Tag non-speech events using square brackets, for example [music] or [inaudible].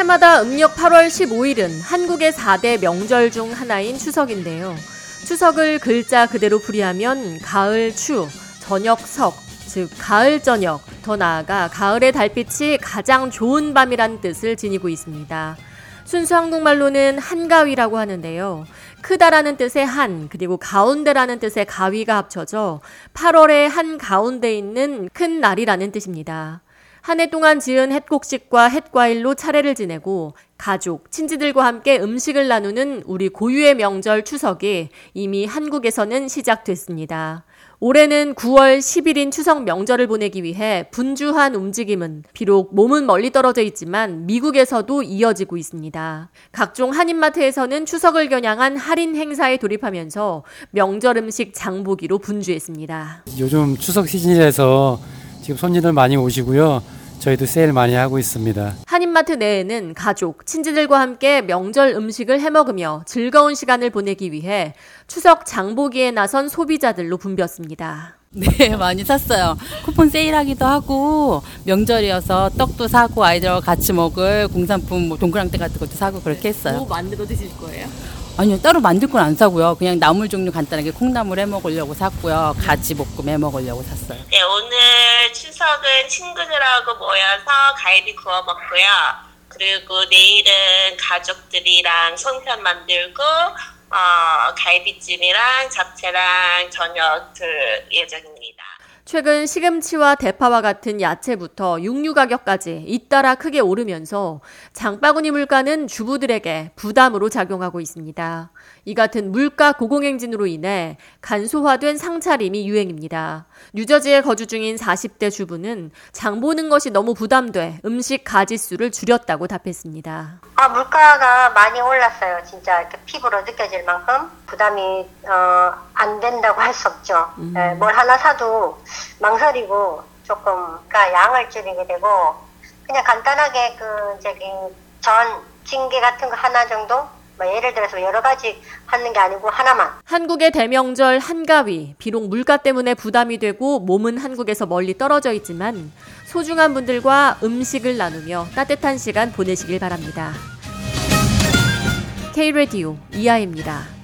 해마다 음력 8월 15일은 한국의 4대 명절 중 하나인 추석인데요. 추석을 글자 그대로 풀이하면 가을 추, 저녁 석, 즉 가을 저녁, 더 나아가 가을의 달빛이 가장 좋은 밤이란 뜻을 지니고 있습니다. 순수 한국말로는 한가위라고 하는데요. 크다라는 뜻의 한, 그리고 가운데라는 뜻의 가위가 합쳐져 8월의 한 가운데 있는 큰 날이라는 뜻입니다. 한 해 동안 지은 햇곡식과 햇과일로 차례를 지내고 가족, 친지들과 함께 음식을 나누는 우리 고유의 명절 추석이 이미 한국에서는 시작됐습니다. 올해는 9월 10일인 추석 명절을 보내기 위해 분주한 움직임은 비록 몸은 멀리 떨어져 있지만 미국에서도 이어지고 있습니다. 각종 한인마트에서는 추석을 겨냥한 할인 행사에 돌입하면서 명절 음식 장보기로 분주했습니다. 요즘 추석 시즌이라서 지금 손님들 많이 오시고요. 저희도 세일 많이 하고 있습니다. 한인마트 내에는 가족, 친지들과 함께 명절 음식을 해먹으며 즐거운 시간을 보내기 위해 추석 장보기에 나선 소비자들로 붐볐습니다. 네, [laughs] 많이 샀어요. 쿠폰 세일하기도 하고 명절이어서 떡도 사고 아이들과 같이 먹을 공산품 뭐 동그랑땡 같은 것도 사고 그렇게 했어요. 뭐 만들어 드실 거예요? 아니요, 따로 만들 건 안 사고요. 그냥 나물 종류 간단하게 콩나물 해 먹으려고 샀고요. 같이 볶음 해 먹으려고 샀어요. 네, 오늘 추석은 친구들하고 모여서 갈비 구워 먹고요. 그리고 내일은 가족들이랑 송편 만들고 어, 갈비찜이랑 잡채랑 저녁 들 예정입니다. 최근 시금치와 대파와 같은 야채부터 육류 가격까지 잇따라 크게 오르면서 장바구니 물가는 주부들에게 부담으로 작용하고 있습니다. 이 같은 물가 고공행진으로 인해 간소화된 상차림이 유행입니다. 뉴저지에 거주 중인 40대 주부는 장 보는 것이 너무 부담돼 음식 가지수를 줄였다고 답했습니다. 아, 물가가 많이 올랐어요. 진짜 이렇게 피부로 느껴질 만큼 부담이 어, 안 된다고 할 수 없죠. 음. 예, 뭘 하나 사도 망설이고 조금 그러니까 양을 줄이게 되고 그냥 간단하게 그 저기 전 징계 같은 거 하나 정도 뭐 예를 들어서 여러 가지 하는 게 아니고 하나만 한국의 대명절 한가위, 비록 물가 때문에 부담이 되고 몸은 한국에서 멀리 떨어져 있지만 소중한 분들과 음식을 나누며 따뜻한 시간 보내시길 바랍니다. K-Radio 이하입니다.